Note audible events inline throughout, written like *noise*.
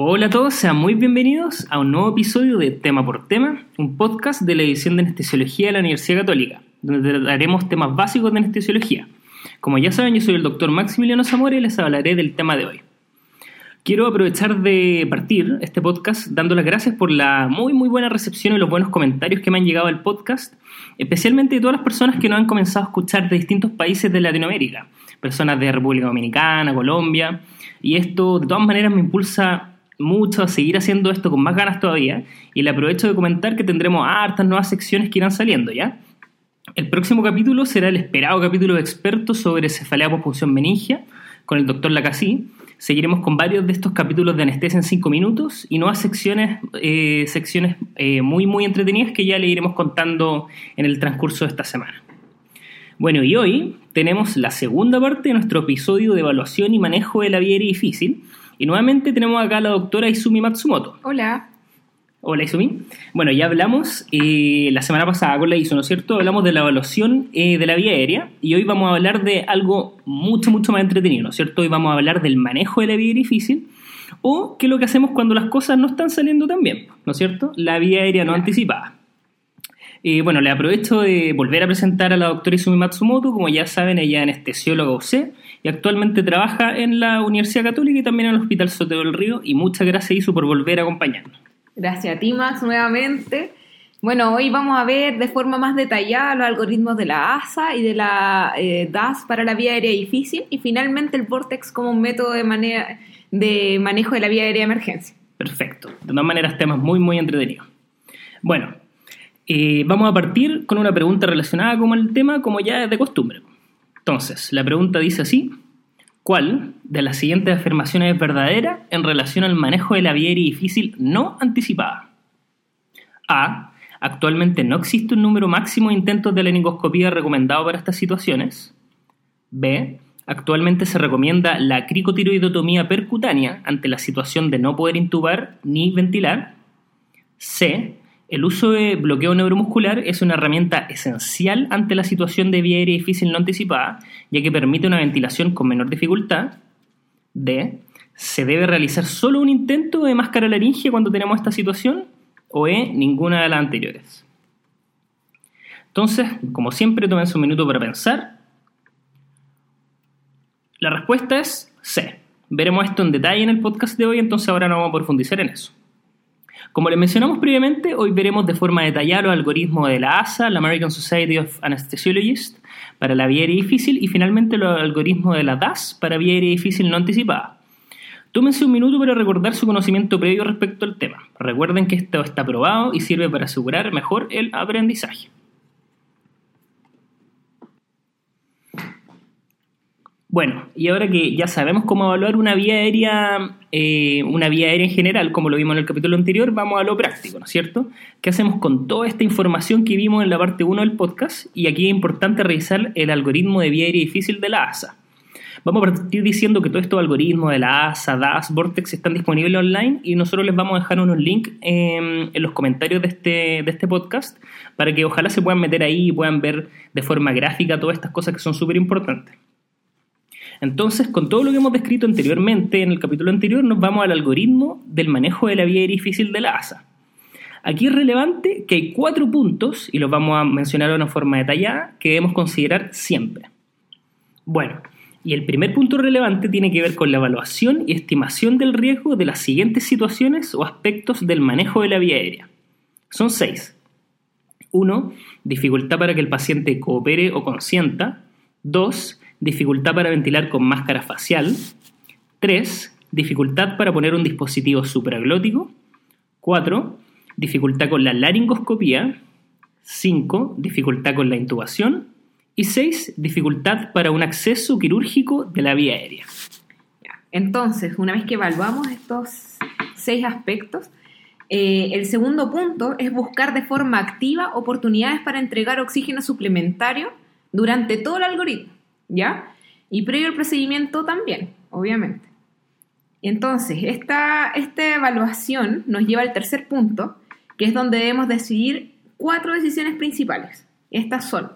Hola a todos, sean muy bienvenidos a un nuevo episodio de Tema por Tema, un podcast de la edición de anestesiología de la Universidad Católica, donde trataremos temas básicos de anestesiología. Como ya saben, yo soy el doctor Maximiliano Zamora y les hablaré del tema de hoy. Quiero aprovechar de partir este podcast dando las gracias por la muy muy buena recepción y los buenos comentarios que me han llegado al podcast, especialmente de todas las personas que nos han comenzado a escuchar de distintos países de Latinoamérica, personas de República Dominicana, Colombia, y esto de todas maneras me impulsa mucho a seguir haciendo esto con más ganas todavía, y le aprovecho de comentar que tendremos hartas nuevas secciones que irán saliendo, ¿ya? El próximo capítulo será el esperado capítulo de expertos sobre cefalea punción meningia con el doctor Lacasí. Seguiremos con varios de estos capítulos de anestesia en 5 minutos y nuevas secciones, eh, secciones eh, muy, muy entretenidas que ya le iremos contando en el transcurso de esta semana. Bueno, y hoy tenemos la segunda parte de nuestro episodio de evaluación y manejo de la vía difícil. Y nuevamente tenemos acá a la doctora Izumi Matsumoto. Hola. Hola Izumi. Bueno, ya hablamos eh, la semana pasada con la ISO, ¿no es cierto? Hablamos de la evaluación eh, de la vía aérea y hoy vamos a hablar de algo mucho, mucho más entretenido, ¿no es cierto? Hoy vamos a hablar del manejo de la vía difícil o qué es lo que hacemos cuando las cosas no están saliendo tan bien, ¿no es cierto? La vía aérea no anticipada. Eh, bueno, le aprovecho de volver a presentar a la doctora Izumi Matsumoto. Como ya saben, ella es anestesióloga UC y actualmente trabaja en la Universidad Católica y también en el Hospital Sotero del Río. Y muchas gracias, Isu, por volver a acompañarnos. Gracias a ti, Max, nuevamente. Bueno, hoy vamos a ver de forma más detallada los algoritmos de la ASA y de la eh, DAS para la vía aérea difícil y finalmente el Vortex como un método de, de manejo de la vía aérea de emergencia. Perfecto. De todas maneras, temas muy, muy entretenidos. Bueno, eh, vamos a partir con una pregunta relacionada con el tema, como ya es de costumbre. Entonces, la pregunta dice así: ¿Cuál de las siguientes afirmaciones es verdadera en relación al manejo de la vía difícil no anticipada? A. Actualmente no existe un número máximo de intentos de laringoscopía recomendado para estas situaciones. B. Actualmente se recomienda la cricotiroidotomía percutánea ante la situación de no poder intubar ni ventilar. C. El uso de bloqueo neuromuscular es una herramienta esencial ante la situación de vía aérea difícil no anticipada, ya que permite una ventilación con menor dificultad. D. ¿Se debe realizar solo un intento de máscara laringe cuando tenemos esta situación? O E. Ninguna de las anteriores. Entonces, como siempre, tomen un minuto para pensar. La respuesta es C. Veremos esto en detalle en el podcast de hoy, entonces ahora no vamos a profundizar en eso. Como les mencionamos previamente, hoy veremos de forma detallada los algoritmos de la ASA, la American Society of Anesthesiologists, para la vía aérea difícil y finalmente los algoritmos de la DAS para vía aérea difícil no anticipada. Tómense un minuto para recordar su conocimiento previo respecto al tema. Recuerden que esto está probado y sirve para asegurar mejor el aprendizaje. Bueno, y ahora que ya sabemos cómo evaluar una vía aérea, eh, una vía aérea en general, como lo vimos en el capítulo anterior, vamos a lo práctico, ¿no es cierto? ¿Qué hacemos con toda esta información que vimos en la parte 1 del podcast? Y aquí es importante revisar el algoritmo de vía aérea difícil de la ASA. Vamos a partir diciendo que todos estos algoritmos de la ASA, DAS, Vortex están disponibles online y nosotros les vamos a dejar unos links en, en los comentarios de este, de este podcast para que ojalá se puedan meter ahí y puedan ver de forma gráfica todas estas cosas que son súper importantes. Entonces, con todo lo que hemos descrito anteriormente en el capítulo anterior, nos vamos al algoritmo del manejo de la vía difícil de la ASA. Aquí es relevante que hay cuatro puntos, y los vamos a mencionar de una forma detallada, que debemos considerar siempre. Bueno, y el primer punto relevante tiene que ver con la evaluación y estimación del riesgo de las siguientes situaciones o aspectos del manejo de la vía aérea. Son seis. Uno, Dificultad para que el paciente coopere o consienta. Dos, dificultad para ventilar con máscara facial. 3. Dificultad para poner un dispositivo supraglótico. 4. Dificultad con la laringoscopía. 5. Dificultad con la intubación. Y 6. Dificultad para un acceso quirúrgico de la vía aérea. Entonces, una vez que evaluamos estos seis aspectos, eh, el segundo punto es buscar de forma activa oportunidades para entregar oxígeno suplementario durante todo el algoritmo. ¿Ya? Y previo al procedimiento también, obviamente. Entonces, esta, esta evaluación nos lleva al tercer punto, que es donde debemos decidir cuatro decisiones principales. Estas son,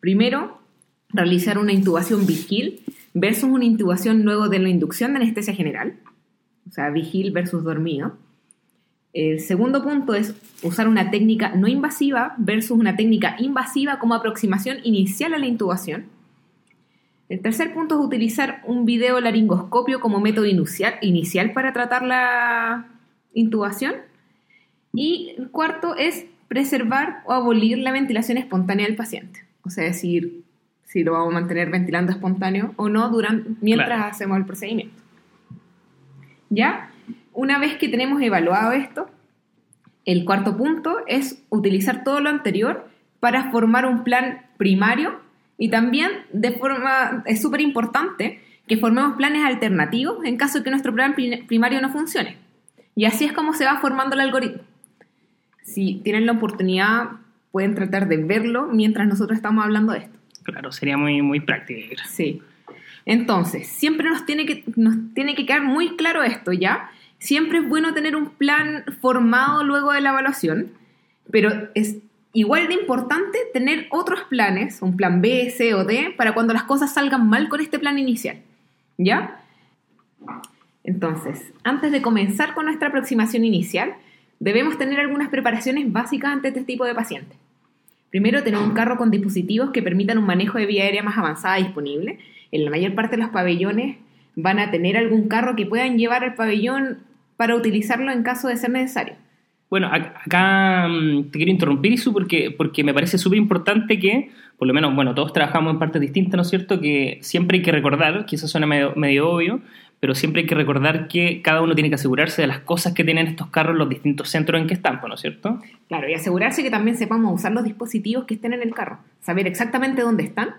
primero, realizar una intubación vigil versus una intubación luego de la inducción de anestesia general. sea, vigil versus dormido. El segundo punto es usar una técnica no invasiva versus una técnica invasiva como aproximación inicial a la intubación. El tercer punto es utilizar un video laringoscopio como método inicial, inicial para tratar la intubación. Y el cuarto es preservar o abolir la ventilación espontánea del paciente. O sea, decir si lo vamos a mantener ventilando espontáneo o no durante, mientras hacemos el procedimiento. ¿Ya? Una vez que tenemos evaluado esto, el cuarto punto es utilizar todo lo anterior para formar un plan primario y también de forma, es súper importante que formemos planes alternativos en caso de que nuestro plan primario no funcione. Y así es como se va formando el algoritmo. Si tienen la oportunidad, pueden tratar de verlo mientras nosotros estamos hablando de esto. Claro, sería muy, muy práctico. Sí. Entonces, siempre nos tiene, que, nos tiene que quedar muy claro esto, ¿ya? Siempre es bueno tener un plan formado luego de la evaluación, pero es igual de importante tener otros planes, un plan B, C o D, para cuando las cosas salgan mal con este plan inicial, ¿ya? Entonces, antes de comenzar con nuestra aproximación inicial, debemos tener algunas preparaciones básicas ante este tipo de pacientes. Primero, tener un carro con dispositivos que permitan un manejo de vía aérea más avanzada disponible. En la mayor parte de los pabellones van a tener algún carro que puedan llevar al pabellón para utilizarlo en caso de ser necesario. Bueno, acá mm, te quiero interrumpir, Isu, porque, porque me parece súper importante que, por lo menos, bueno, todos trabajamos en partes distintas, ¿no es cierto? Que siempre hay que recordar, que eso suena medio, medio obvio, pero siempre hay que recordar que cada uno tiene que asegurarse de las cosas que tienen estos carros los distintos centros en que están, ¿no es cierto? Claro, y asegurarse que también sepamos usar los dispositivos que estén en el carro, saber exactamente dónde están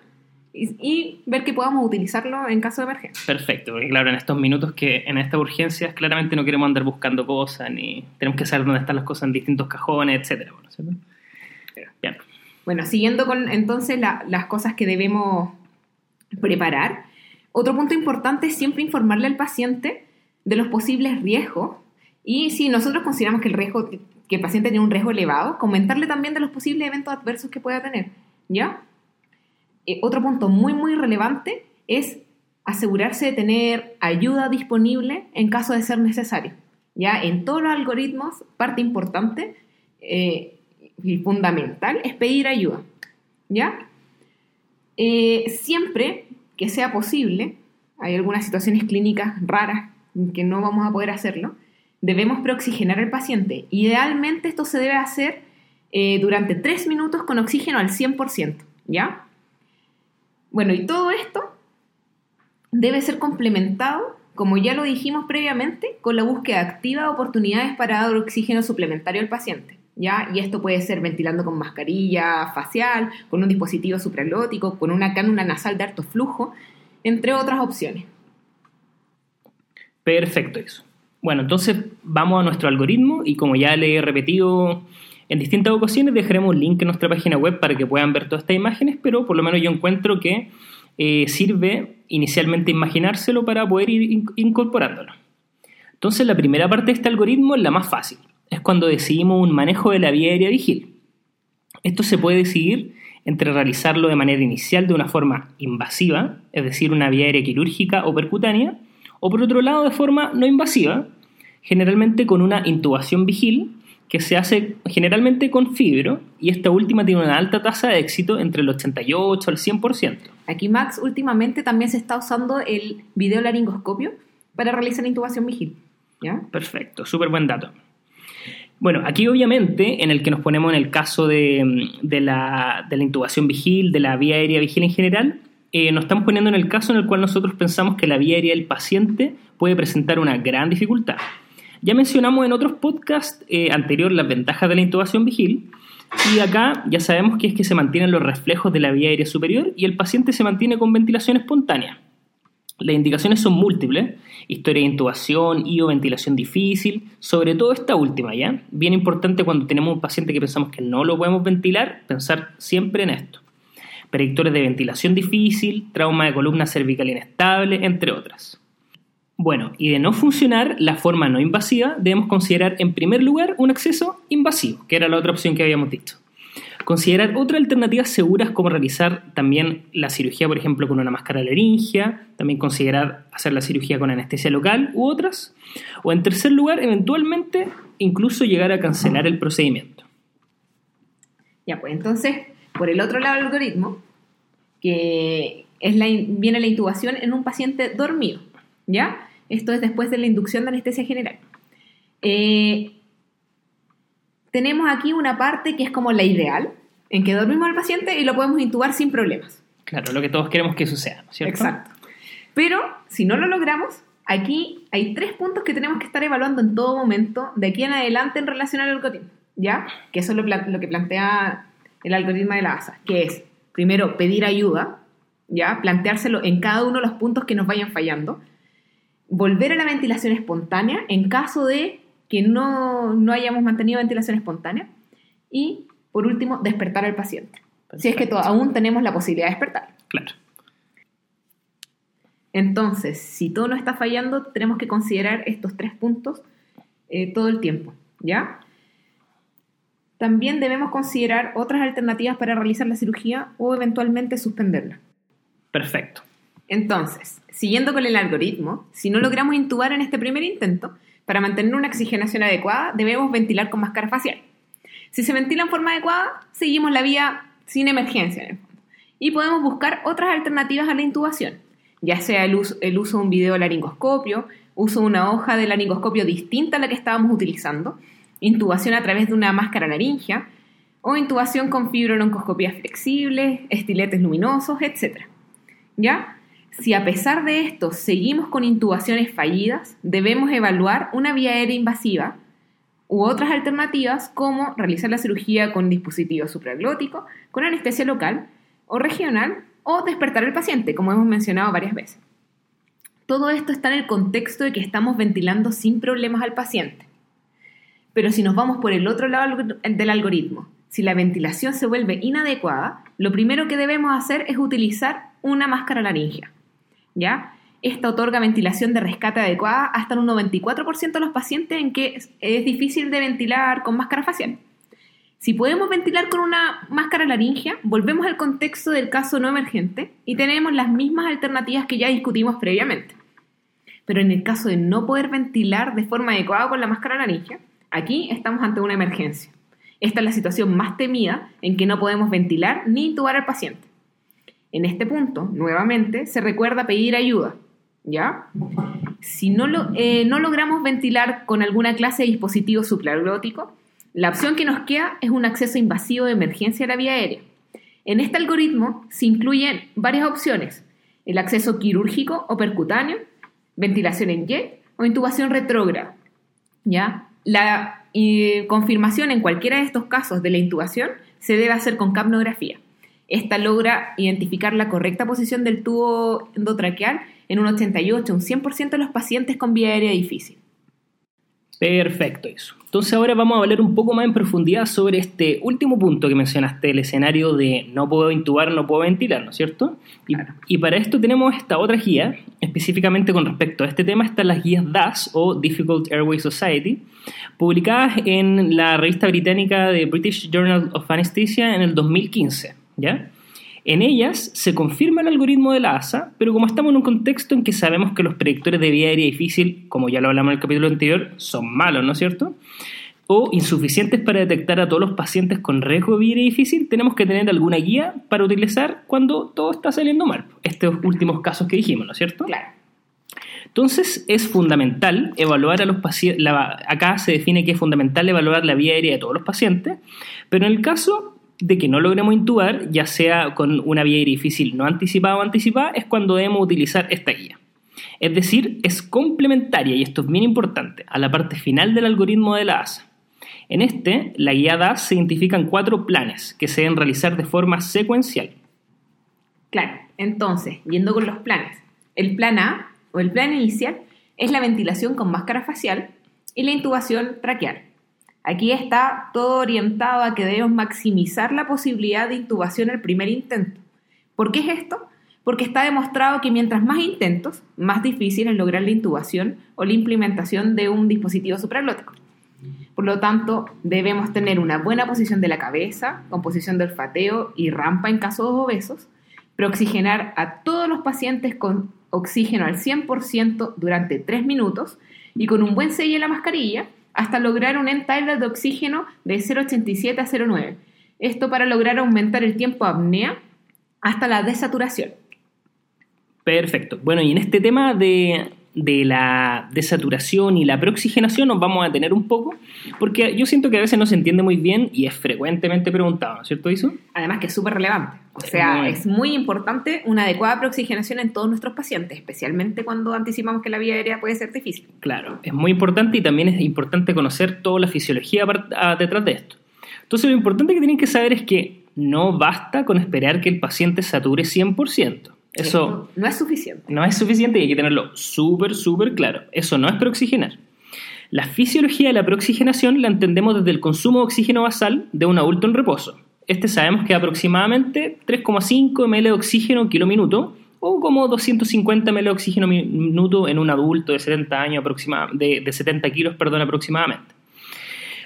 y, ver que podamos utilizarlo en caso de emergencia. Perfecto, porque claro, en estos minutos que en estas urgencias claramente no queremos andar buscando cosas, ni tenemos que saber dónde están las cosas en distintos cajones, etcétera, ¿no es cierto? Bien. Bueno, siguiendo con entonces las cosas que debemos preparar, otro punto importante es siempre informarle al paciente de los posibles riesgos y si nosotros consideramos que el riesgo que el paciente tiene un riesgo elevado, comentarle también de los posibles eventos adversos que pueda tener, ¿ya? Eh, otro punto muy muy relevante es asegurarse de tener ayuda disponible en caso de ser necesario. Ya en todos los algoritmos, parte importante eh, y fundamental es pedir ayuda. ¿Ya? Eh, siempre que sea posible, hay algunas situaciones clínicas raras que no vamos a poder hacerlo, debemos preoxigenar al paciente. Idealmente esto se debe hacer durante 3 minutos con oxígeno al 100%, ¿ya? Bueno, y todo esto debe ser complementado, como ya lo dijimos previamente, con la búsqueda activa de oportunidades para dar oxígeno suplementario al paciente. ¿Ya? Y esto puede ser ventilando con mascarilla facial, con un dispositivo supralótico, con una cánula nasal de alto flujo, entre otras opciones. Perfecto eso. Bueno, entonces vamos a nuestro algoritmo y como ya le he repetido en distintas ocasiones, dejaremos un link en nuestra página web para que puedan ver todas estas imágenes, pero por lo menos yo encuentro que eh, sirve inicialmente imaginárselo para poder ir incorporándolo. Entonces la primera parte de este algoritmo es la más fácil. Es cuando decidimos un manejo de la vía aérea vigil. Esto se puede decidir entre realizarlo de manera inicial de una forma invasiva, es decir, una vía aérea quirúrgica o percutánea, o por otro lado de forma no invasiva, generalmente con una intubación vigil que se hace generalmente con fibro y esta última tiene una alta tasa de éxito entre el 88 al 100%. Aquí Max últimamente también se está usando el videolaringoscopio para realizar intubación vigil. ¿ya? Perfecto, súper buen dato. Bueno, aquí obviamente en el que nos ponemos en el caso de, la, intubación vigil, de la vía aérea vigil en general, eh, nos estamos poniendo en el caso en el cual nosotros pensamos que la vía aérea del paciente puede presentar una gran dificultad. Ya mencionamos en otros podcasts eh, anteriores las ventajas de la intubación vigil, y acá ya sabemos que es que se mantienen los reflejos de la vía aérea superior y el paciente se mantiene con ventilación espontánea. Las indicaciones son múltiples, historia de intubación y o ventilación difícil, sobre todo esta última, ¿ya? Bien importante cuando tenemos un paciente que pensamos que no lo podemos ventilar, pensar siempre en esto. Predictores de ventilación difícil, trauma de columna cervical inestable, entre otras. Bueno, y de no funcionar la forma no invasiva, debemos considerar en primer lugar un acceso invasivo, que era la otra opción que habíamos dicho. Considerar otras alternativas seguras como realizar también la cirugía, por ejemplo, con una máscara laringia, también considerar hacer la cirugía con anestesia local u otras. O en tercer lugar, eventualmente, incluso llegar a cancelar el procedimiento. Ya, pues entonces, por el otro lado del algoritmo, que viene la intubación en un paciente dormido, ¿ya? Esto es después de la inducción de anestesia general. Eh, tenemos aquí una parte que es como la ideal, en que dormimos al paciente y lo podemos intubar sin problemas. Claro, lo que todos queremos que suceda, ¿cierto? Exacto. Pero si no lo logramos, aquí hay tres puntos que tenemos que estar evaluando en todo momento de aquí en adelante en relación al algoritmo, ¿ya? Que eso es lo, lo que plantea el algoritmo de la ASA, que es, primero, pedir ayuda, ¿ya? Planteárselo en cada uno de los puntos que nos vayan fallando. Volver a la ventilación espontánea en caso de que no, no hayamos mantenido ventilación espontánea. Y, por último, despertar al paciente. Si es que aún tenemos la posibilidad de despertar. Claro. Entonces, si todo no está fallando, tenemos que considerar estos tres puntos eh, todo el tiempo, ¿ya? También debemos considerar otras alternativas para realizar la cirugía o eventualmente suspenderla. Perfecto. Entonces, siguiendo con el algoritmo, si no logramos intubar en este primer intento, para mantener una oxigenación adecuada, debemos ventilar con máscara facial. Si se ventila en forma adecuada, seguimos la vía sin emergencia. Y podemos buscar otras alternativas a la intubación, ya sea el uso, de un video laringoscopio, uso de una hoja de laringoscopio distinta a la que estábamos utilizando, intubación a través de una máscara laringia, o intubación con fibrobroncoscopías flexibles, estiletes luminosos, etc. ¿Ya? Si a pesar de esto seguimos con intubaciones fallidas, debemos evaluar una vía aérea invasiva u otras alternativas como realizar la cirugía con dispositivo supraglótico, con anestesia local o regional o despertar al paciente, como hemos mencionado varias veces. Todo esto está en el contexto de que estamos ventilando sin problemas al paciente. Pero si nos vamos por el otro lado del algoritmo, si la ventilación se vuelve inadecuada, lo primero que debemos hacer es utilizar una máscara laringia. ¿Ya? Esta otorga ventilación de rescate adecuada hasta un 94% de los pacientes en que es, difícil de ventilar con máscara facial. Si podemos ventilar con una máscara laringia, volvemos al contexto del caso no emergente y tenemos las mismas alternativas que ya discutimos previamente. Pero en el caso de no poder ventilar de forma adecuada con la máscara laringia, aquí estamos ante una emergencia. Esta es la situación más temida en que no podemos ventilar ni intubar al paciente. En este punto, nuevamente, se recuerda pedir ayuda, ¿ya? Si no, eh, no logramos ventilar con alguna clase de dispositivo supraglótico, la opción que nos queda es un acceso invasivo de emergencia a la vía aérea. En este algoritmo se incluyen varias opciones, el acceso quirúrgico o percutáneo, ventilación en jet o intubación retrógrada. ¿ya? La eh, confirmación en cualquiera de estos casos de la intubación se debe hacer con capnografía. Esta logra identificar la correcta posición del tubo endotraqueal en un 88, un 100% de los pacientes con vía aérea difícil. Perfecto, eso. Entonces ahora vamos a hablar un poco más en profundidad sobre este último punto que mencionaste, el escenario de no puedo intubar, no puedo ventilar, ¿no es cierto? Y, y, para esto tenemos esta otra guía, específicamente con respecto a este tema, están las guías DAS o Difficult Airway Society, publicadas en la revista británica de British Journal of Anesthesia en el 2015. ¿Ya? En ellas se confirma el algoritmo de la ASA, pero como estamos en un contexto en que sabemos que los predictores de vía aérea difícil, como ya lo hablamos en el capítulo anterior, son malos, ¿no es cierto? O insuficientes para detectar a todos los pacientes con riesgo de vía aérea difícil, tenemos que tener alguna guía para utilizar cuando todo está saliendo mal. Estos últimos casos que dijimos, ¿no es cierto? Claro. Entonces es fundamental evaluar a los pacientes, acá se define que es fundamental evaluar la vía aérea de todos los pacientes, pero en el caso de que no logremos intubar, ya sea con una vía difícil no anticipada o anticipada, es cuando debemos utilizar esta guía. Es decir, es complementaria, y esto es bien importante, a la parte final del algoritmo de la ASA. En este, la guía DAS se identifican cuatro planes que se deben realizar de forma secuencial. Claro, entonces, yendo con los planes. El plan A, o el plan inicial, es la ventilación con máscara facial y la intubación traqueal. Aquí está todo orientado a que debemos maximizar la posibilidad de intubación el primer intento. ¿Por qué es esto? Porque está demostrado que mientras más intentos, más difícil es lograr la intubación o la implementación de un dispositivo supraglótico. Por lo tanto, debemos tener una buena posición de la cabeza, con posición de olfateo y rampa en casos obesos, preoxigenar a todos los pacientes con oxígeno al 100% durante 3 minutos y con un buen sello en la mascarilla hasta lograr un end de oxígeno de 0,87 a 0,9. Esto para lograr aumentar el tiempo apnea hasta la desaturación. Perfecto. Bueno, y en este tema de, de la desaturación y la preoxigenación nos vamos a detener un poco, porque yo siento que a veces no se entiende muy bien y es frecuentemente preguntado, ¿no es cierto, Iso? Además que es súper relevante. O sea, es muy importante una adecuada preoxigenación en todos nuestros pacientes, especialmente cuando anticipamos que la vía aérea puede ser difícil. Claro, es muy importante y también es importante conocer toda la fisiología detrás de esto. Entonces lo importante que tienen que saber es que no basta con esperar que el paciente sature 100%. Eso no es suficiente. No es suficiente y hay que tenerlo súper, súper claro. Eso no es preoxigenar. La fisiología de la preoxigenación la entendemos desde el consumo de oxígeno basal de un adulto en reposo. Este sabemos que aproximadamente 3,5 ml de oxígeno kilo minuto o como 250 ml de oxígeno minuto en un adulto de 70 años de, de 70 kilos perdón, aproximadamente.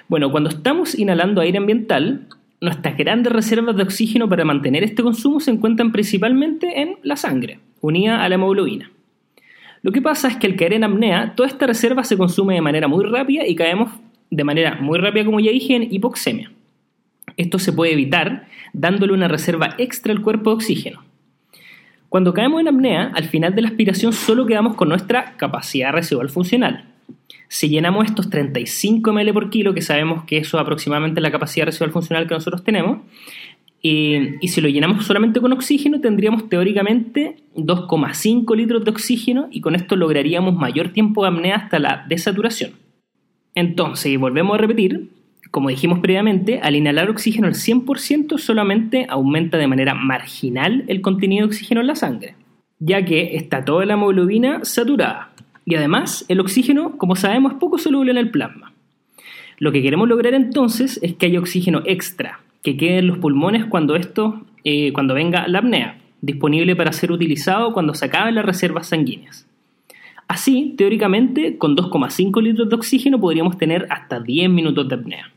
Bueno, cuando estamos inhalando aire ambiental, nuestras grandes reservas de oxígeno para mantener este consumo se encuentran principalmente en la sangre, unida a la hemoglobina. Lo que pasa es que al caer en apnea, toda esta reserva se consume de manera muy rápida y caemos de manera muy rápida, como ya dije, en hipoxemia. Esto se puede evitar dándole una reserva extra al cuerpo de oxígeno. Cuando caemos en apnea, al final de la aspiración solo quedamos con nuestra capacidad residual funcional, si llenamos estos 35 ml por kilo, que sabemos que eso es aproximadamente la capacidad residual funcional que nosotros tenemos, y si lo llenamos solamente con oxígeno, tendríamos teóricamente 2,5 litros de oxígeno y con esto lograríamos mayor tiempo de apnea hasta la desaturación. Entonces, y volvemos a repetir, como dijimos previamente, al inhalar oxígeno al 100% solamente aumenta de manera marginal el contenido de oxígeno en la sangre, ya que está toda la hemoglobina saturada. Y además, el oxígeno, como sabemos, es poco soluble en el plasma. Lo que queremos lograr entonces es que haya oxígeno extra, que quede en los pulmones cuando esto, eh, cuando venga la apnea, disponible para ser utilizado cuando se acaben las reservas sanguíneas. Así, teóricamente, con 2,5 litros de oxígeno podríamos tener hasta 10 minutos de apnea.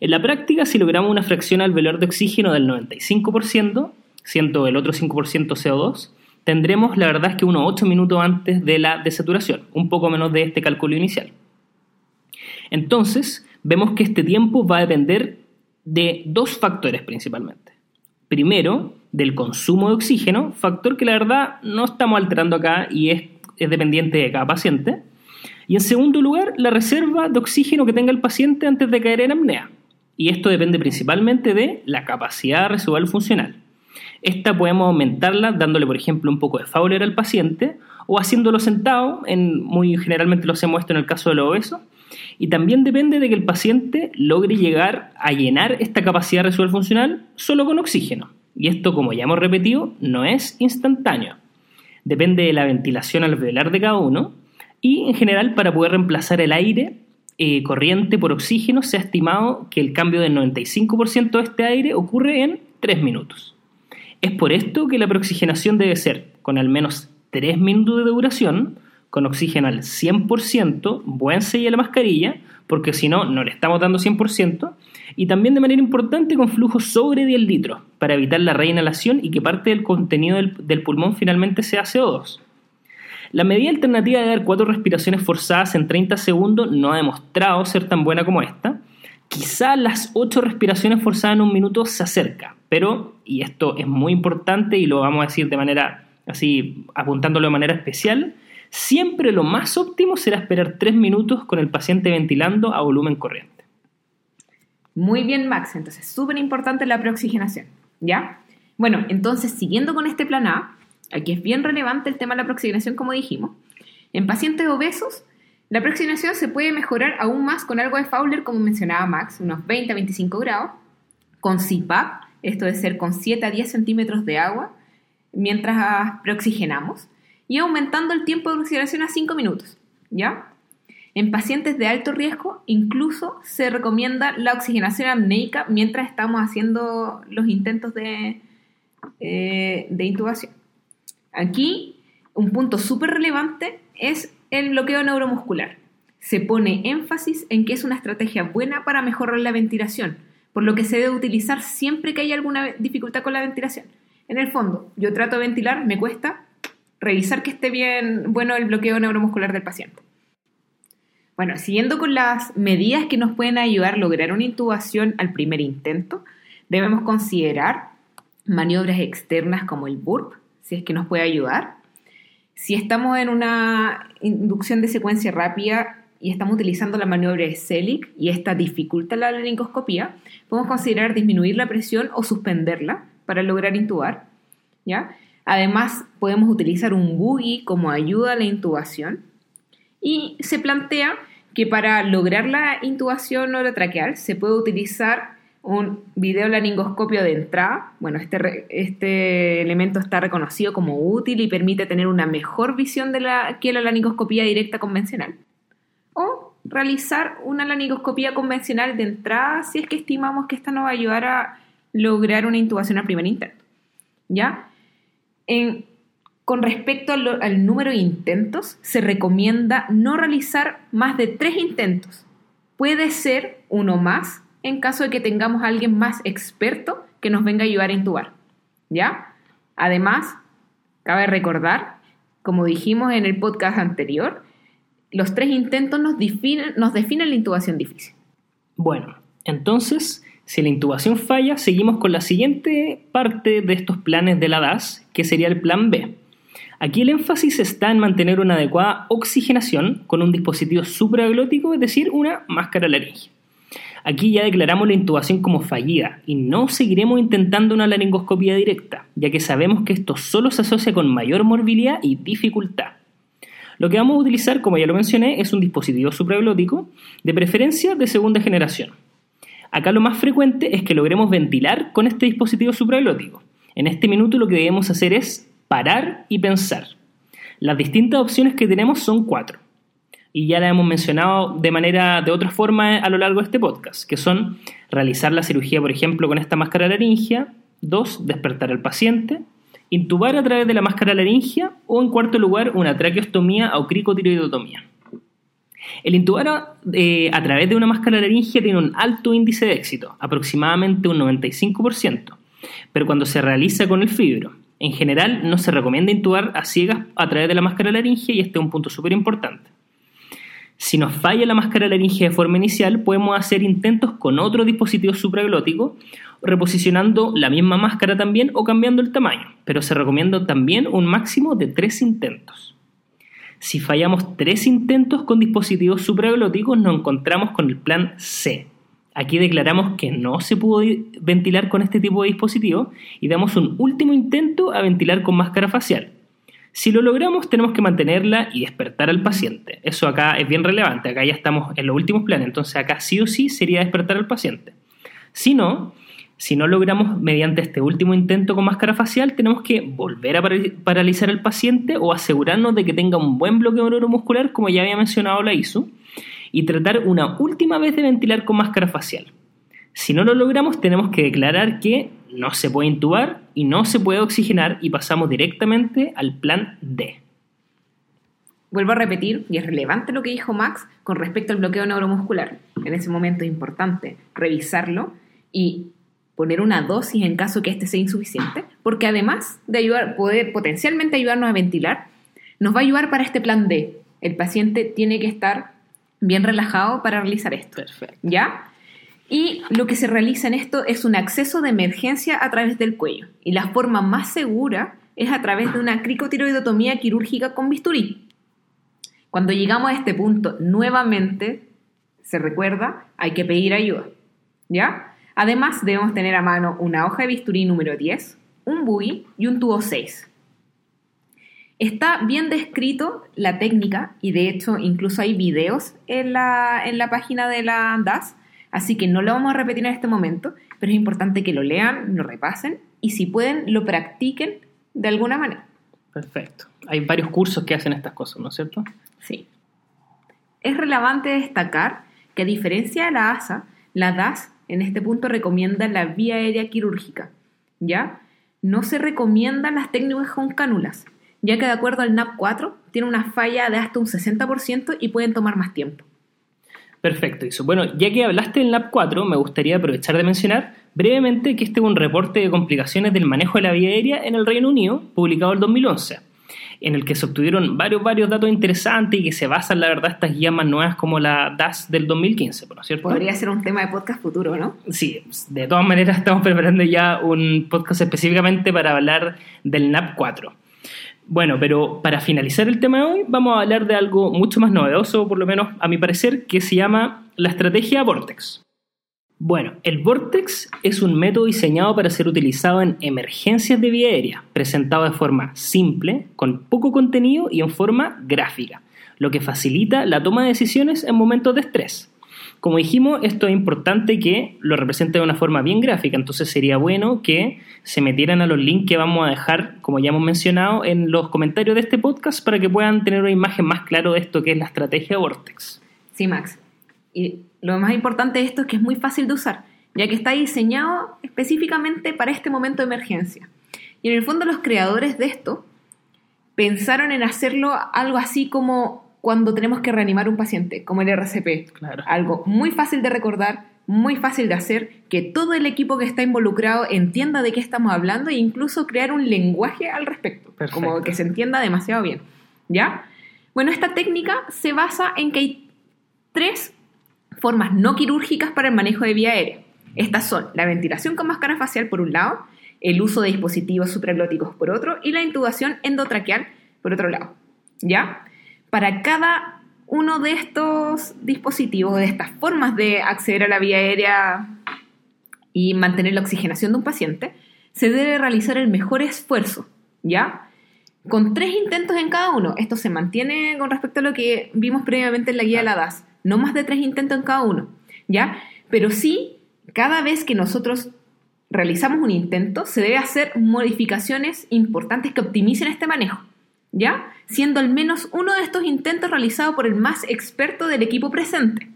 En la práctica, si logramos una fracción alveolar de oxígeno del 95%, siendo el otro 5% CO2, tendremos la verdad es que unos 8 minutos antes de la desaturación, un poco menos de este cálculo inicial. Entonces, vemos que este tiempo va a depender de dos factores principalmente. Primero, del consumo de oxígeno, factor que la verdad no estamos alterando acá y es, es dependiente de cada paciente. Y en segundo lugar, la reserva de oxígeno que tenga el paciente antes de caer en apnea. Y esto depende principalmente de la capacidad residual funcional. Esta podemos aumentarla dándole, por ejemplo, un poco de Fowler al paciente o haciéndolo sentado, en, muy generalmente lo hacemos esto en el caso de los obesos, y también depende de que el paciente logre llegar a llenar esta capacidad residual funcional solo con oxígeno. Y esto, como ya hemos repetido, no es instantáneo. Depende de la ventilación alveolar de cada uno y en general para poder reemplazar el aire eh, corriente por oxígeno se ha estimado que el cambio del 95% de este aire ocurre en 3 minutos. Es por esto que la preoxigenación debe ser con al menos 3 minutos de duración, con oxígeno al 100%, buen sello la mascarilla, porque si no, no le estamos dando 100%, y también de manera importante con flujo sobre 10 litros, para evitar la reinhalación y que parte del contenido del, del pulmón finalmente sea CO2. La medida alternativa de dar cuatro respiraciones forzadas en 30 segundos no ha demostrado ser tan buena como esta, Quizá las ocho respiraciones forzadas en un minuto se acerca, pero, y esto es muy importante y lo vamos a decir de manera así, apuntándolo de manera especial, siempre lo más óptimo será esperar tres minutos con el paciente ventilando a volumen corriente. Muy bien, Max, entonces súper importante la preoxigenación, ¿ya? Bueno, entonces siguiendo con este plan A, aquí es bien relevante el tema de la preoxigenación como dijimos, en pacientes obesos la aproximación se puede mejorar aún más con algo de Fowler, como mencionaba Max, unos 20 a 25 grados, con CPAP, esto de ser con 7 a 10 centímetros de agua, mientras preoxigenamos, y aumentando el tiempo de oxigenación a 5 minutos, ¿ya? En pacientes de alto riesgo, incluso se recomienda la oxigenación apneica mientras estamos haciendo los intentos de, eh, de intubación. Aquí, un punto súper relevante es el bloqueo neuromuscular. se pone énfasis en que es una estrategia buena para mejorar la ventilación, por lo que se debe utilizar siempre que haya alguna dificultad con la ventilación. En el fondo, yo trato de ventilar, me cuesta revisar que esté bien bueno el bloqueo neuromuscular del paciente. Bueno, siguiendo con las medidas que nos pueden ayudar a lograr una intubación al primer intento, debemos considerar maniobras externas como el burp, si es que nos puede ayudar. Si estamos en una inducción de secuencia rápida y estamos utilizando la maniobra de Selig y esta dificulta la laringoscopía, podemos considerar disminuir la presión o suspenderla para lograr intubar. ¿ya? Además, podemos utilizar un buggy como ayuda a la intubación y se plantea que para lograr la intubación orotraqueal se puede utilizar un videolaringoscopio de entrada. Bueno, este, este elemento está reconocido como útil y permite tener una mejor visión de la, que la laringoscopía directa convencional. O realizar una laringoscopía convencional de entrada si es que estimamos que esta nos va a ayudar a lograr una intubación al primer intento. ¿Ya? En, con respecto al, número de intentos, se recomienda no realizar más de tres intentos. Puede ser uno más en caso de que tengamos alguien más experto que nos venga a ayudar a intubar. ¿Ya? Además, cabe recordar, como dijimos en el podcast anterior, los tres intentos nos definen, nos definen la intubación difícil. Bueno, entonces, si la intubación falla, seguimos con la siguiente parte de estos planes de la DAS, que sería el plan B. Aquí el énfasis está en mantener una adecuada oxigenación con un dispositivo supraglótico, es decir, una máscara laringea. Aquí ya declaramos la intubación como fallida y no seguiremos intentando una laringoscopía directa, ya que sabemos que esto solo se asocia con mayor morbilidad y dificultad. Lo que vamos a utilizar, como ya lo mencioné, es un dispositivo supraglótico, de preferencia de segunda generación. Acá lo más frecuente es que logremos ventilar con este dispositivo supraglótico. En este minuto lo que debemos hacer es parar y pensar. Las distintas opciones que tenemos son cuatro. Y ya las hemos mencionado de manera, de otra forma a lo largo de este podcast, que son realizar la cirugía, por ejemplo, con esta máscara laringea, dos, despertar al paciente, intubar a través de la máscara laringea o, en cuarto lugar, una traqueostomía o cricotiroidotomía. El intubar eh, a través de una máscara laringea tiene un alto índice de éxito, aproximadamente un 95%, pero cuando se realiza con el fibro, en general, no se recomienda intubar a ciegas a través de la máscara laringea y este es un punto súper importante. Si nos falla la máscara laringea de forma inicial, podemos hacer intentos con otro dispositivo supraglótico, reposicionando la misma máscara también o cambiando el tamaño, pero se recomienda también un máximo de tres intentos. Si fallamos tres intentos con dispositivos supraglóticos, nos encontramos con el plan C, Aquí declaramos que no se pudo ventilar con este tipo de dispositivo y damos un último intento a ventilar con máscara facial. Si lo logramos, tenemos que mantenerla y despertar al paciente. Eso acá es bien relevante. Acá ya estamos en los últimos planes. Entonces, acá sí o sí sería despertar al paciente. Si no, si no logramos mediante este último intento con máscara facial, tenemos que volver a paralizar al paciente o asegurarnos de que tenga un buen bloqueo neuromuscular, como ya había mencionado la ISU y tratar una última vez de ventilar con máscara facial. Si no lo logramos, tenemos que declarar que no se puede intubar y no se puede oxigenar y pasamos directamente al plan D. Vuelvo a repetir, y es relevante lo que dijo Max con respecto al bloqueo neuromuscular. En ese momento es importante revisarlo y poner una dosis en caso que este sea insuficiente, porque además de ayudar, poder potencialmente ayudarnos a ventilar, nos va a ayudar para este plan D. El paciente tiene que estar bien relajado para realizar esto. Perfecto. ¿Ya? Y lo que se realiza en esto es un acceso de emergencia a través del cuello. Y la forma más segura es a través de una cricotiroidotomía quirúrgica con bisturí. Cuando llegamos a este punto, nuevamente, se recuerda, hay que pedir ayuda. ¿Ya? Además, debemos tener a mano una hoja de bisturí número 10, un bui y un tubo 6. Está bien descrito la técnica y de hecho incluso hay videos en la, en la página de la DAS, así que no lo vamos a repetir en este momento, pero es importante que lo lean, lo repasen y si pueden lo practiquen de alguna manera. Perfecto. Hay varios cursos que hacen estas cosas, ¿no es cierto? Sí. Es relevante destacar que a diferencia de la ASA, la DAS en este punto recomienda la vía aérea quirúrgica, ¿ya? No se recomiendan las técnicas con cánulas, ya que de acuerdo al NAP 4 tiene una falla de hasta un 60% y pueden tomar más tiempo. Perfecto, Iso. Bueno, ya que hablaste del NAP 4, me gustaría aprovechar de mencionar brevemente que este es un reporte de complicaciones del manejo de la vía aérea en el Reino Unido, publicado en 2011, en el que se obtuvieron varios, varios datos interesantes y que se basan, la verdad, estas guías más nuevas como la DAS del 2015, ¿no es cierto? Podría ser un tema de podcast futuro, ¿no? Sí, de todas maneras estamos *laughs* preparando ya un podcast específicamente para hablar del NAP 4. Bueno, pero para finalizar el tema de hoy, vamos a hablar de algo mucho más novedoso, por lo menos a mi parecer, que se llama la estrategia Vortex. Bueno, el Vortex es un método diseñado para ser utilizado en emergencias de vía aérea, presentado de forma simple, con poco contenido y en forma gráfica, lo que facilita la toma de decisiones en momentos de estrés. Como dijimos, esto es importante que lo represente de una forma bien gráfica, entonces sería bueno que se metieran a los links que vamos a dejar, como ya hemos mencionado, en los comentarios de este podcast para que puedan tener una imagen más clara de esto que es la estrategia Vortex. Sí, Max. Y lo más importante de esto es que es muy fácil de usar, ya que está diseñado específicamente para este momento de emergencia. Y en el fondo los creadores de esto pensaron en hacerlo algo así como cuando tenemos que reanimar un paciente, como el RCP. Claro. Algo muy fácil de recordar, muy fácil de hacer, que todo el equipo que está involucrado entienda de qué estamos hablando e incluso crear un lenguaje al respecto, Perfecto. como que se entienda demasiado bien. ¿Ya? Bueno, esta técnica se basa en que hay tres formas no quirúrgicas para el manejo de vía aérea. Estas son la ventilación con máscara facial por un lado, el uso de dispositivos supraglóticos por otro y la intubación endotraqueal por otro lado. ¿Ya? Para cada uno de estos dispositivos, de estas formas de acceder a la vía aérea y mantener la oxigenación de un paciente, se debe realizar el mejor esfuerzo, ¿ya? Con tres intentos en cada uno. Esto se mantiene con respecto a lo que vimos previamente en la guía de la DAS. No más de tres intentos en cada uno, ¿ya? Pero sí, cada vez que nosotros realizamos un intento, se debe hacer modificaciones importantes que optimicen este manejo, ¿ya? Siendo al menos uno de estos intentos realizado por el más experto del equipo presente.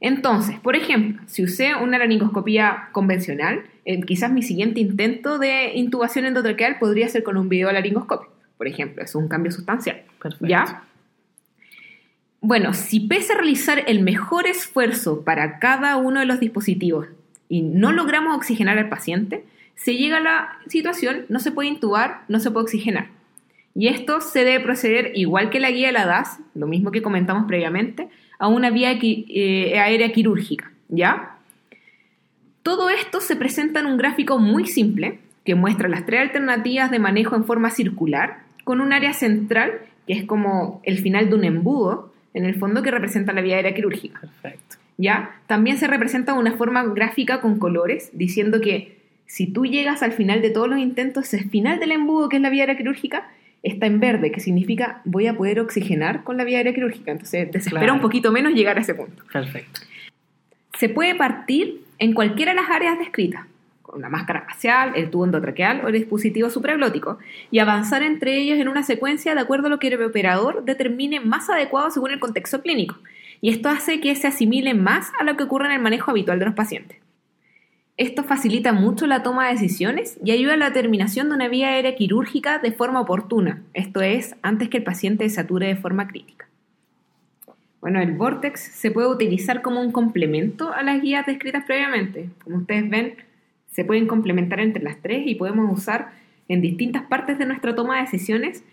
Entonces, por ejemplo, si usé una laringoscopía convencional, eh, quizás mi siguiente intento de intubación endotraqueal podría ser con un video laringoscopio, por ejemplo, es un cambio sustancial. Perfecto. ¿Ya? Bueno, si pese a realizar el mejor esfuerzo para cada uno de los dispositivos y no logramos oxigenar al paciente, se llega a la situación, no se puede intubar, no se puede oxigenar. Y esto se debe proceder, igual que la guía de la DAS, lo mismo que comentamos previamente, a una vía eh, aérea quirúrgica, ¿ya? Todo esto se presenta en un gráfico muy simple que muestra las tres alternativas de manejo en forma circular, con un área central que es como el final de un embudo, en el fondo que representa la vía aérea quirúrgica. Perfecto. ¿ya? También se representa de una forma gráfica con colores, diciendo que si tú llegas al final de todos los intentos, ese final del embudo, que es la vía aérea quirúrgica, está en verde, que significa voy a poder oxigenar con la vía aérea quirúrgica. Entonces, desespera Claro. un poquito menos llegar a ese punto. Perfecto. Se puede partir en cualquiera de las áreas descritas, con la máscara facial, el tubo endotraqueal o el dispositivo supraglótico, y avanzar entre ellos en una secuencia de acuerdo a lo que el operador determine más adecuado según el contexto clínico. Y esto hace que se asimile más a lo que ocurre en el manejo habitual de los pacientes. Esto facilita mucho la toma de decisiones y ayuda a la terminación de una vía aérea quirúrgica de forma oportuna, esto es, antes que el paciente sature de forma crítica. Bueno, el Vortex se puede utilizar como un complemento a las guías descritas previamente. Como ustedes ven, se pueden complementar entre las tres y podemos usar en distintas partes de nuestra toma de decisiones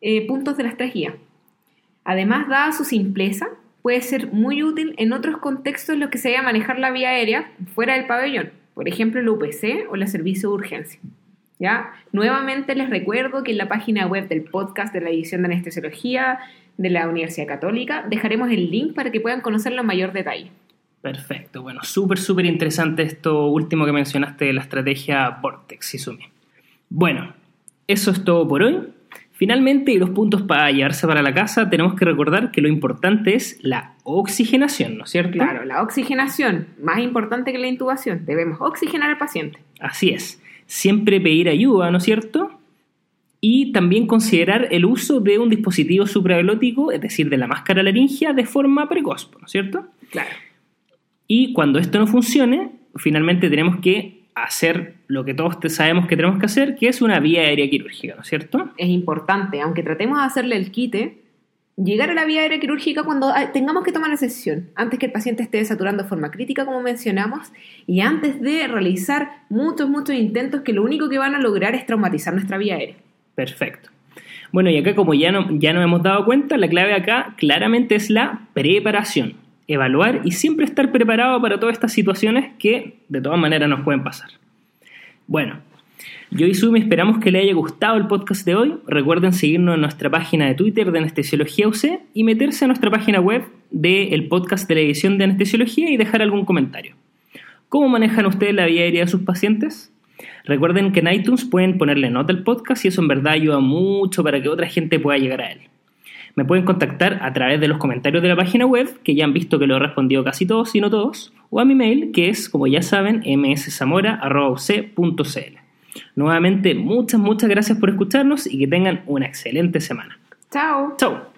eh, puntos de las tres guías. Además, dada su simpleza, puede ser muy útil en otros contextos en los que se vaya a manejar la vía aérea fuera del pabellón, por ejemplo el UPC o el servicio de urgencia. ¿Ya? Nuevamente les recuerdo que en la página web del podcast de la edición de anestesiología de la Universidad Católica dejaremos el link para que puedan conocerlo en mayor detalle. Perfecto. Bueno, súper, súper interesante esto último que mencionaste de la estrategia Vortex, Izumi. Bueno, eso es todo por hoy. Finalmente, y los puntos para llevarse para la casa, tenemos que recordar que lo importante es la oxigenación, ¿no es cierto? Claro, la oxigenación, más importante que la intubación, debemos oxigenar al paciente. Así es. Siempre pedir ayuda, ¿no es cierto? Y también considerar el uso de un dispositivo supraglótico, es decir, de la máscara laringea, de forma precoz, ¿no es cierto? Claro. Y cuando esto no funcione, finalmente tenemos que hacer lo que todos sabemos que tenemos que hacer, que es una vía aérea quirúrgica, ¿no es cierto? Es importante, aunque tratemos de hacerle el quite, llegar a la vía aérea quirúrgica cuando ah, tengamos que tomar la decisión, antes que el paciente esté saturando de forma crítica, como mencionamos, y antes de realizar muchos, muchos intentos que lo único que van a lograr es traumatizar nuestra vía aérea. Perfecto. Bueno, y acá como ya, no, ya nos hemos dado cuenta, la clave acá claramente es la preparación. Evaluar y siempre estar preparado para todas estas situaciones que de todas maneras nos pueden pasar. Bueno, yo y Sumi esperamos que le haya gustado el podcast de hoy. Recuerden seguirnos en nuestra página de Twitter de Anestesiología UC y meterse a nuestra página web del podcast de la edición de Anestesiología y dejar algún comentario. ¿Cómo manejan ustedes la vía aérea de sus pacientes? Recuerden que en iTunes pueden ponerle nota al podcast y eso en verdad ayuda mucho para que otra gente pueda llegar a él. Me pueden contactar a través de los comentarios de la página web, que ya han visto que lo he respondido casi todos, y no todos, o a mi mail, que es, como ya saben, mszamora.uc.cl. Nuevamente, muchas, muchas gracias por escucharnos y que tengan una excelente semana. Chao. Chao.